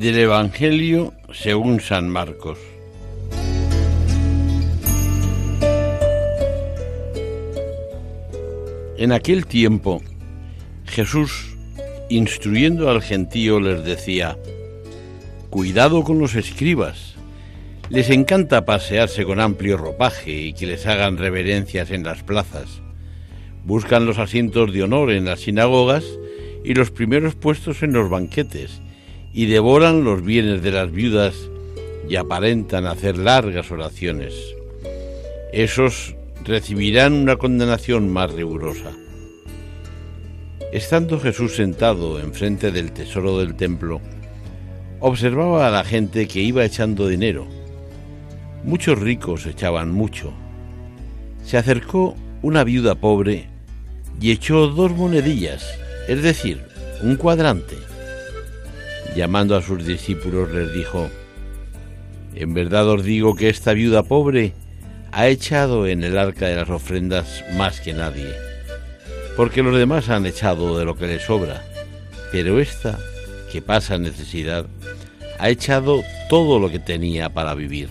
Del Evangelio según San Marcos. En aquel tiempo, Jesús, instruyendo al gentío, les decía, Cuidado con los escribas. Les encanta pasearse con amplio ropaje y que les hagan reverencias en las plazas. Buscan los asientos de honor en las sinagogas y los primeros puestos en los banquetes y devoran los bienes de las viudas y aparentan hacer largas oraciones. Esos recibirán una condenación más rigurosa. Estando Jesús sentado enfrente del tesoro del templo, observaba a la gente que iba echando dinero. Muchos ricos echaban mucho. Se acercó una viuda pobre y echó dos monedillas, es decir, un cuadrante llamando a sus discípulos les dijo, En verdad os digo que esta viuda pobre ha echado en el arca de las ofrendas más que nadie, porque los demás han echado de lo que les sobra, pero esta, que pasa necesidad, ha echado todo lo que tenía para vivir.